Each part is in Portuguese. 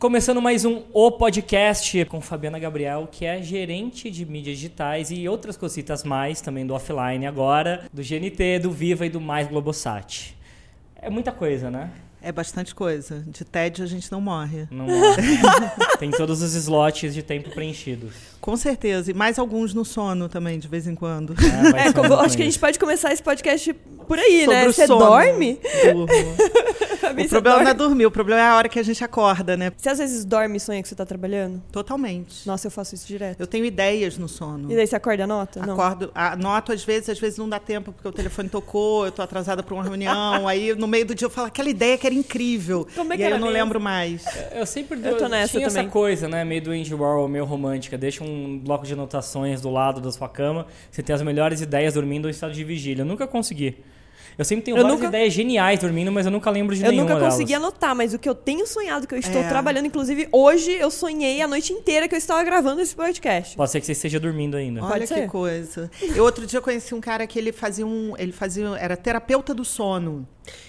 Começando mais um O Podcast com Fabiana Gabriel, que é gerente de mídias digitais e outras cositas mais, também do offline agora, do GNT, do Viva e do Mais Globosat. É muita coisa, né? É bastante coisa. De tédio a gente não morre. Não morre. Tem todos os slots de tempo preenchidos. Com certeza. E mais alguns no sono também, de vez em quando. É, é como, acho que a gente pode começar esse podcast por aí, Sobre né? Você dorme? Durmo. O problema dorme? não é dormir, o problema é a hora que a gente acorda, né? Você às vezes dorme e sonha que você tá trabalhando? Totalmente. Nossa, eu faço isso direto. Eu tenho ideias no sono. E daí você acorda e anota? Acordo, anoto às vezes, às vezes não dá tempo, porque o telefone tocou, eu tô atrasada para uma reunião, aí no meio do dia eu falo, aquela ideia que era incrível. Como é que e aí eu não mesmo? lembro mais. Eu sempre eu tô nessa tinha também. essa coisa, né? Meio do Indie Warhol, meio romântica. Deixa um bloco de anotações do lado da sua cama. Você tem as melhores ideias dormindo em estado de vigília. Eu nunca consegui. Eu sempre tenho eu várias nunca... ideias geniais dormindo, mas eu nunca lembro de eu nenhuma Eu nunca delas. consegui anotar, mas o que eu tenho sonhado, que eu estou é. trabalhando, inclusive hoje eu sonhei a noite inteira que eu estava gravando esse podcast. Pode ser que você esteja dormindo ainda. Olha que coisa. Eu outro dia conheci um cara que ele fazia um, ele fazia, era terapeuta do sono.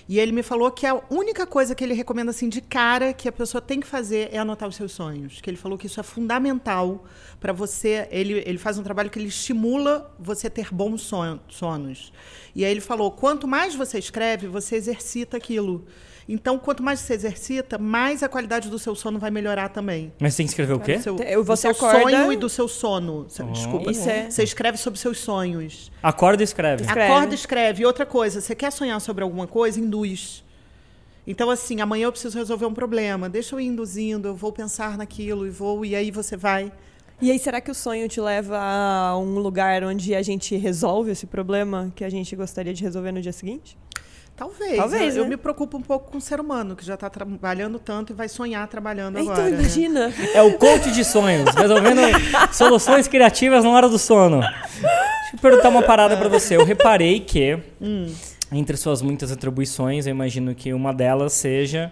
E ele me falou que a única coisa que ele recomenda assim de cara que a pessoa tem que fazer é anotar os seus sonhos. Que ele falou que isso é fundamental para você. Ele, ele faz um trabalho que ele estimula você ter bons sonos. E aí ele falou: quanto mais você escreve, você exercita aquilo. Então, quanto mais você exercita, mais a qualidade do seu sono vai melhorar também. Mas tem que escrever o quê? Do seu, você do seu acorda... sonho e do seu sono. Oh. Desculpa. É... Você escreve sobre seus sonhos. Acorda e escreve. escreve. Acorda e escreve. E outra coisa, você quer sonhar sobre alguma coisa, induz. Então, assim, amanhã eu preciso resolver um problema. Deixa eu ir induzindo, eu vou pensar naquilo e vou, e aí você vai. E aí, será que o sonho te leva a um lugar onde a gente resolve esse problema que a gente gostaria de resolver no dia seguinte? Talvez. Talvez eu, né? eu, me preocupo um pouco com o ser humano, que já está trabalhando tanto e vai sonhar trabalhando então, agora. Então, imagina. Né? É o coach de sonhos, resolvendo soluções criativas na hora do sono. Deixa eu perguntar uma parada para você. Eu reparei que, hum. entre suas muitas atribuições, eu imagino que uma delas seja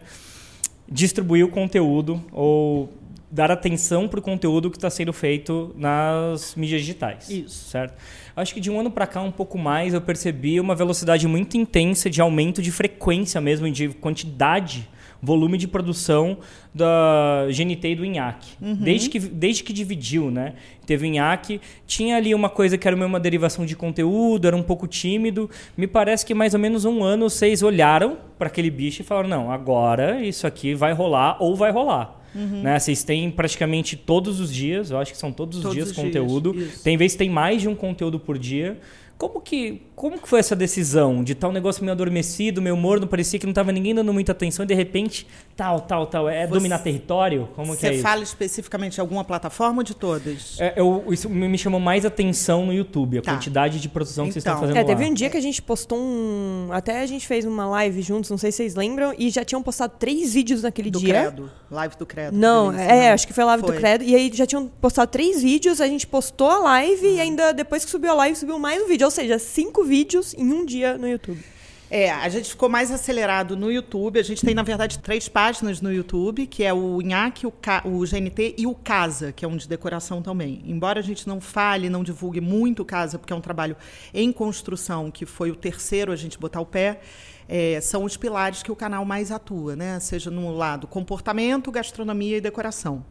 distribuir o conteúdo ou dar atenção para o conteúdo que está sendo feito nas mídias digitais. Isso. Certo? Acho que de um ano para cá, um pouco mais, eu percebi uma velocidade muito intensa de aumento de frequência mesmo, de quantidade, volume de produção da GNT e do INHAC. Uhum. Desde, que, desde que dividiu, né? Teve o INHAC, tinha ali uma coisa que era uma derivação de conteúdo, era um pouco tímido. Me parece que mais ou menos um ano vocês olharam para aquele bicho e falaram: não, agora isso aqui vai rolar ou vai rolar. Uhum. Né? Vocês têm praticamente todos os dias, eu acho que são todos os todos dias os conteúdo. Dias, tem vezes que tem mais de um conteúdo por dia. Como que, como que foi essa decisão de estar tá um negócio meio adormecido, meio morno, parecia que não estava ninguém dando muita atenção e de repente tal, tal, tal. É Você, dominar território? Como que é Você fala especificamente de alguma plataforma ou de todas? É, eu, isso me chamou mais atenção no YouTube, a tá. quantidade de produção que vocês estão então. fazendo é, Teve um dia que a gente postou um... Até a gente fez uma live juntos, não sei se vocês lembram, e já tinham postado três vídeos naquele do dia. Credo. Live do Credo. Não, é, acho que foi a live foi. do Credo. E aí já tinham postado três vídeos, a gente postou a live uhum. e ainda depois que subiu a live, subiu mais um vídeo. Ou seja, cinco vídeos em um dia no YouTube. É, a gente ficou mais acelerado no YouTube. A gente tem, na verdade, três páginas no YouTube, que é o Inhaque, o, o GNT e o Casa, que é um de decoração também. Embora a gente não fale, não divulgue muito o Casa, porque é um trabalho em construção, que foi o terceiro a gente botar o pé, é, são os pilares que o canal mais atua, né? Seja no lado comportamento, gastronomia e decoração.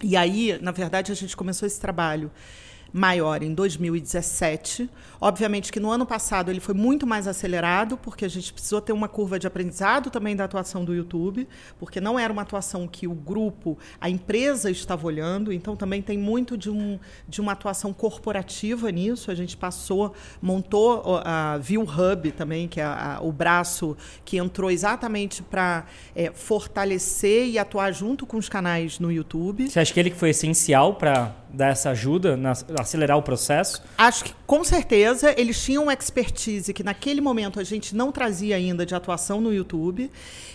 E aí, na verdade, a gente começou esse trabalho maior em 2017. Obviamente que no ano passado ele foi muito mais acelerado, porque a gente precisou ter uma curva de aprendizado também da atuação do YouTube, porque não era uma atuação que o grupo, a empresa estava olhando, então também tem muito de, um, de uma atuação corporativa nisso. A gente passou, montou a View Hub também, que é a, o braço que entrou exatamente para é, fortalecer e atuar junto com os canais no YouTube. Você acha que ele foi essencial para dar essa ajuda, na, acelerar o processo? Acho que com certeza eles tinham uma expertise que naquele momento a gente não trazia ainda de atuação no YouTube.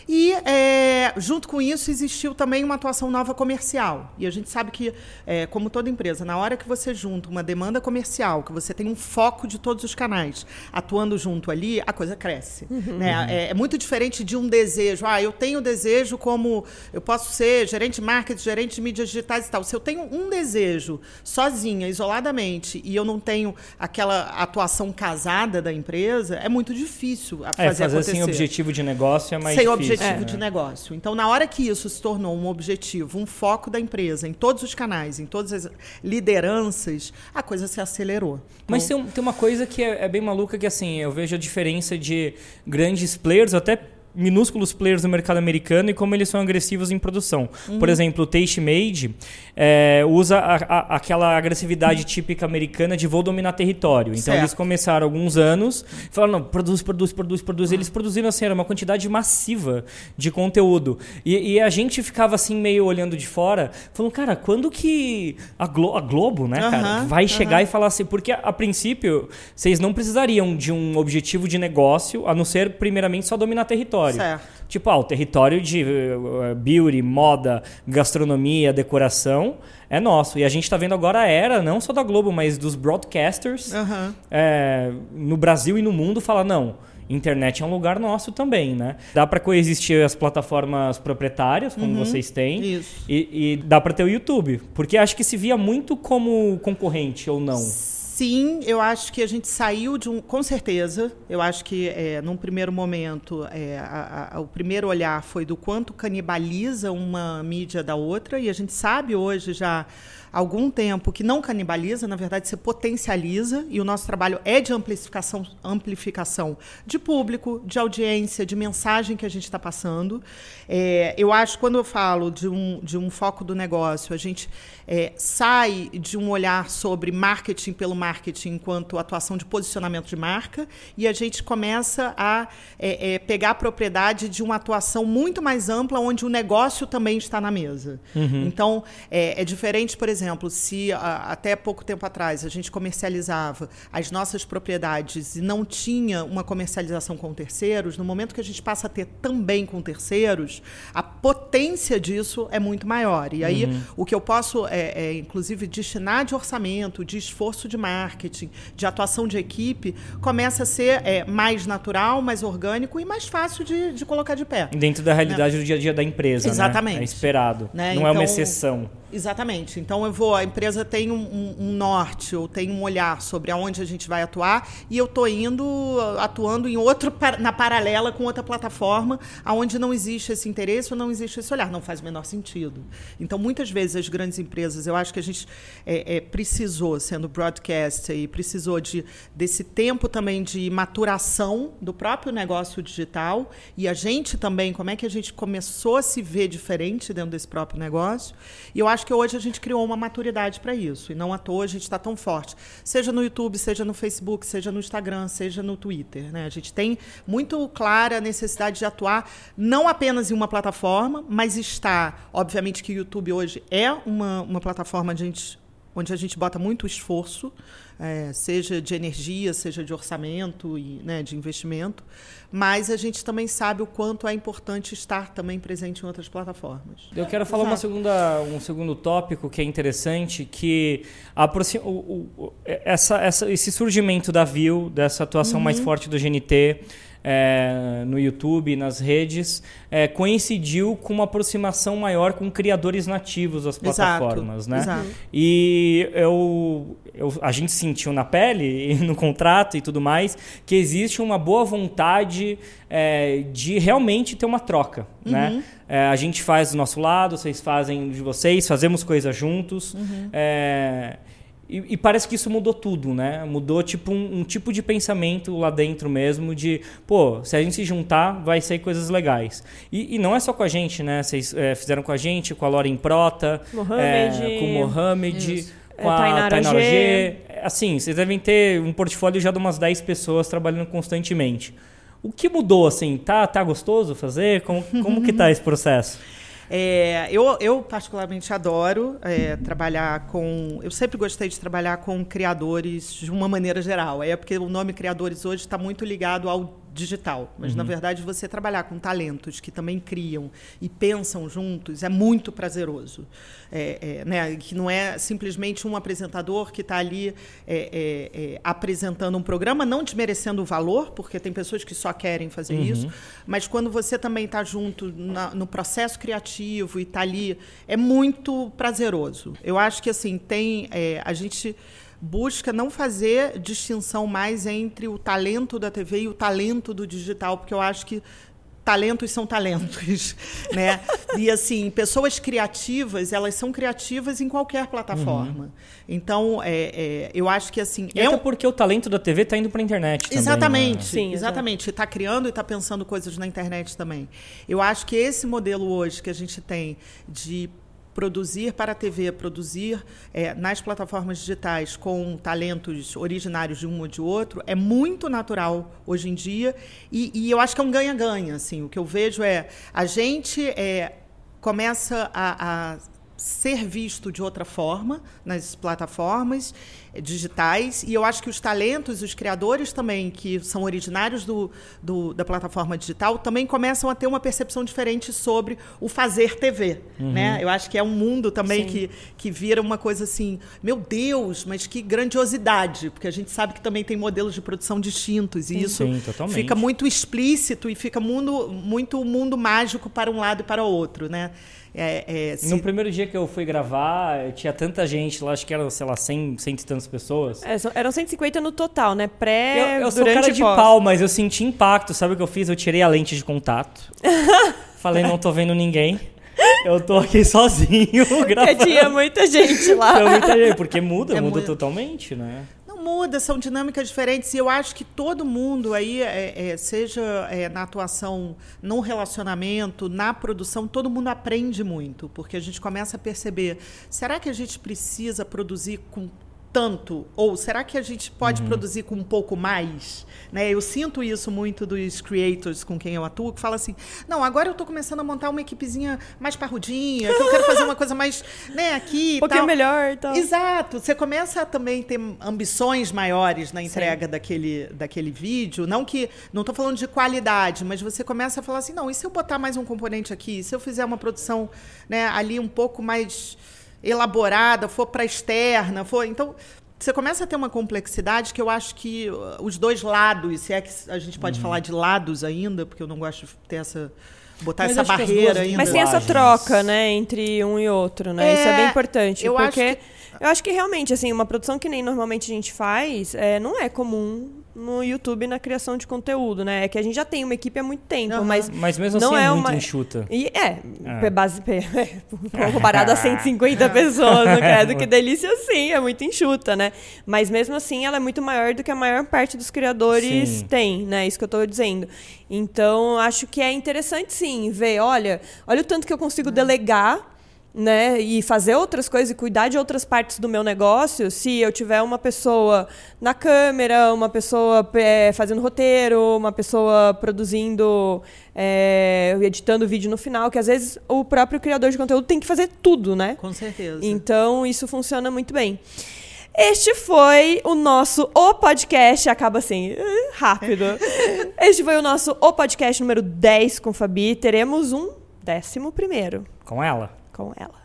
E é, junto com isso existiu também uma atuação nova comercial. E a gente sabe que, é, como toda empresa, na hora que você junta uma demanda comercial, que você tem um foco de todos os canais atuando junto ali, a coisa cresce. Uhum. Né? É, é, muito diferente de um desejo. Ah, eu tenho desejo como eu posso ser gerente de marketing, gerente de mídias digitais e tal. Se eu tenho um desejo sozinha, isoladamente, e eu não tenho aquela atuação casada da empresa, é muito difícil é, fazer, fazer acontecer. sem objetivo de negócio é mais sem difícil. Sem objetivo né? de negócio. Então, na hora que isso se tornou um objetivo, um foco da empresa, em todos os canais, em todas as lideranças, a coisa se acelerou. Mas então, tem, tem uma coisa que é, é bem maluca que, assim, eu vejo a diferença de grandes players, até minúsculos players do mercado americano e como eles são agressivos em produção. Uhum. Por exemplo, o Taste Made é, usa a, a, aquela agressividade típica americana de vou dominar território. Então certo. eles começaram alguns anos, falaram, não, produz, produz, produz, produz. Uhum. Eles produziram assim, era uma quantidade massiva de conteúdo. E, e, a gente ficava assim meio olhando de fora, falando, cara, quando que a, Glo a Globo, né, cara, vai chegar e falar assim, porque a, a princípio vocês não precisariam de um objetivo de negócio, a não ser primeiramente só dominar território território. Certo. Tipo, ah, o território de uh, beauty, moda, gastronomia, decoração é nosso. E a gente está vendo agora a era, não só da Globo, mas dos broadcasters uhum. é, no Brasil e no mundo falar, não, internet é um lugar nosso também, né? Dá para coexistir as plataformas proprietárias, como uhum, vocês têm, isso. E, e dá para ter o YouTube, porque acho que se via muito como concorrente ou não. Sim, eu acho que a gente saiu de um. Com certeza, eu acho que é, num primeiro momento, é, a, a, o primeiro olhar foi do quanto canibaliza uma mídia da outra, e a gente sabe hoje já algum tempo que não canibaliza, na verdade se potencializa, e o nosso trabalho é de amplificação, amplificação de público, de audiência, de mensagem que a gente está passando. É, eu acho, quando eu falo de um, de um foco do negócio, a gente é, sai de um olhar sobre marketing pelo marketing enquanto atuação de posicionamento de marca e a gente começa a é, é, pegar a propriedade de uma atuação muito mais ampla onde o negócio também está na mesa. Uhum. Então, é, é, diferente, por exemplo, se a, até pouco tempo atrás a gente comercializava as nossas propriedades e não tinha uma comercialização com terceiros, no momento que a gente passa a ter também com terceiros, a potência disso é muito maior. E aí, uhum. o que eu posso é, é, inclusive, destinar de orçamento, de esforço de marketing, de atuação de equipe, começa a ser é, mais natural, mais orgânico e mais fácil de, de colocar de pé. Dentro da realidade né? do dia a dia da empresa. Né? Exatamente. Né? É esperado. Né? Não então, é uma então, exceção. Exatamente. Então eu vou, a empresa tem um, um, norte, ou tem um olhar sobre aonde a gente vai atuar, e eu estou indo atuando em outro na paralela com outra plataforma, aonde não existe esse interesse ou não existe esse olhar. Não faz o menor sentido. Então, muitas vezes as grandes empresas, eu acho que a gente é, é, precisou, sendo broadcaster, e precisou de, desse tempo também de maturação do próprio negócio digital, e a gente também, como é que a gente começou a se ver diferente dentro desse próprio negócio. E eu acho acho que hoje a gente criou uma maturidade para isso. E não à toa a gente está tão forte. Seja no YouTube, seja no Facebook, seja no Instagram, seja no Twitter. Né? A gente tem muito clara a necessidade de atuar não apenas em uma plataforma, mas está. Obviamente que o YouTube hoje é uma, uma plataforma a gente, onde a gente bota muito esforço é, seja de energia, seja de orçamento e né, de investimento, mas a gente também sabe o quanto é importante estar também presente em outras plataformas. Eu quero falar uma segunda, um segundo tópico que é interessante, que o, o, essa, essa, esse surgimento da View, dessa atuação uhum. mais forte do GNT, é, no YouTube, nas redes, é, coincidiu com uma aproximação maior com criadores nativos das plataformas, exato, né? Exato. E eu, eu, a gente sentiu na pele e no contrato e tudo mais que existe uma boa vontade é, de realmente ter uma troca, né? uhum. né? a gente faz do nosso lado, vocês fazem de vocês, fazemos coisas juntos. Uhum. É, e, e, parece que isso mudou tudo, né? Mudou tipo um, um, tipo de pensamento lá dentro mesmo de, pô, se a gente se juntar, vai ser coisas legais. E, e não é só com a gente, né? Vocês é, fizeram com a gente, com a Lauren Prota, Mohamed, é, com o Mohamed, com a Tainara, Tainara G. G. Assim, vocês devem ter um portfólio já de umas 10 pessoas trabalhando constantemente. O que mudou, assim? Tá, tá gostoso fazer? Como, como que tá esse processo? É, eu, eu, particularmente, adoro é, trabalhar com. Eu sempre gostei de trabalhar com criadores de uma maneira geral. É porque o nome criadores hoje está muito ligado ao digital, mas uhum. na verdade você trabalhar com talentos que também criam e pensam juntos é muito prazeroso, é, é, né? Que não é simplesmente um apresentador que está ali é, é, é, apresentando um programa, não desmerecendo o valor, porque tem pessoas que só querem fazer uhum. isso, mas quando você também está junto na, no processo criativo e está ali, é muito prazeroso. Eu acho que assim tem é, a gente busca não fazer distinção mais entre o talento da TV e o talento do digital, porque eu acho que talentos são talentos, né? E assim, pessoas criativas, elas são criativas em qualquer plataforma. Uhum. Então, é, é, eu acho que assim. E é um... porque o talento da TV está indo para a internet. Também, exatamente, né? sim, exatamente. Está criando e está pensando coisas na internet também. Eu acho que esse modelo hoje que a gente tem de produzir para a TV, produzir é, nas plataformas digitais com talentos originários de um ou de outro, é muito natural hoje em dia. E, e eu acho que é um ganha-ganha. Assim. O que eu vejo é a gente é, começa a, a ser visto de outra forma nas plataformas digitais. E eu acho que os talentos, os criadores também, que são originários do, do, da plataforma digital, também começam a ter uma percepção diferente sobre o fazer TV. Uhum. Né? Eu acho que é um mundo também que, que vira uma coisa assim, meu Deus, mas que grandiosidade, porque a gente sabe que também tem modelos de produção distintos. E Sim. isso Sim, fica muito explícito e fica mundo, muito mundo mágico para um lado e para o outro. Né? É, é, se... No primeiro dia que eu fui gravar, tinha tanta gente lá, acho que eram, sei lá, 100, 100 e tantas pessoas. É, eram 150 no total, né? Pré, Eu, eu sou cara de pau, mas eu senti impacto. Sabe o que eu fiz? Eu tirei a lente de contato. Falei, não tô vendo ninguém. Eu tô aqui sozinho gravando. Porque tinha muita gente lá. Tinha muita gente, porque muda, é muda muito... totalmente, né? Muda, são dinâmicas diferentes e eu acho que todo mundo aí, é, é, seja é, na atuação, no relacionamento, na produção, todo mundo aprende muito, porque a gente começa a perceber, será que a gente precisa produzir com tanto? Ou será que a gente pode uhum. produzir com um pouco mais? Né? Eu sinto isso muito dos creators com quem eu atuo, que fala assim: não, agora eu estou começando a montar uma equipezinha mais parrudinha, que eu quero fazer uma coisa mais né, aqui. Um pouquinho tal. melhor. Tal. Exato. Você começa a também ter ambições maiores na entrega daquele, daquele vídeo. Não que. Não estou falando de qualidade, mas você começa a falar assim: não, e se eu botar mais um componente aqui? Se eu fizer uma produção né, ali um pouco mais elaborada, for para externa, for. Então, você começa a ter uma complexidade que eu acho que uh, os dois lados, se é que a gente pode uhum. falar de lados ainda, porque eu não gosto de ter essa botar Mas essa barreira ainda. Mas tem essa troca, né, entre um e outro, né? É, Isso é bem importante, eu porque acho que... eu acho que realmente assim, uma produção que nem normalmente a gente faz, é, não é comum no YouTube na criação de conteúdo, né? É que a gente já tem uma equipe há muito tempo, uhum. mas mas mesmo não assim é, é muito uma... enxuta. E é, é. base é, comparado a 150 pessoas, não credo que delícia sim, é muito enxuta, né? Mas mesmo assim ela é muito maior do que a maior parte dos criadores sim. tem, né? Isso que eu estou dizendo. Então, acho que é interessante sim ver, olha, olha o tanto que eu consigo delegar né, e fazer outras coisas e cuidar de outras partes do meu negócio, se eu tiver uma pessoa na câmera, uma pessoa é, fazendo roteiro, uma pessoa produzindo, é, editando vídeo no final, que às vezes o próprio criador de conteúdo tem que fazer tudo, né? Com certeza. Então isso funciona muito bem. Este foi o nosso O Podcast, acaba assim, rápido. este foi o nosso O Podcast número 10 com Fabi. Teremos um décimo primeiro. Com ela? Com ela.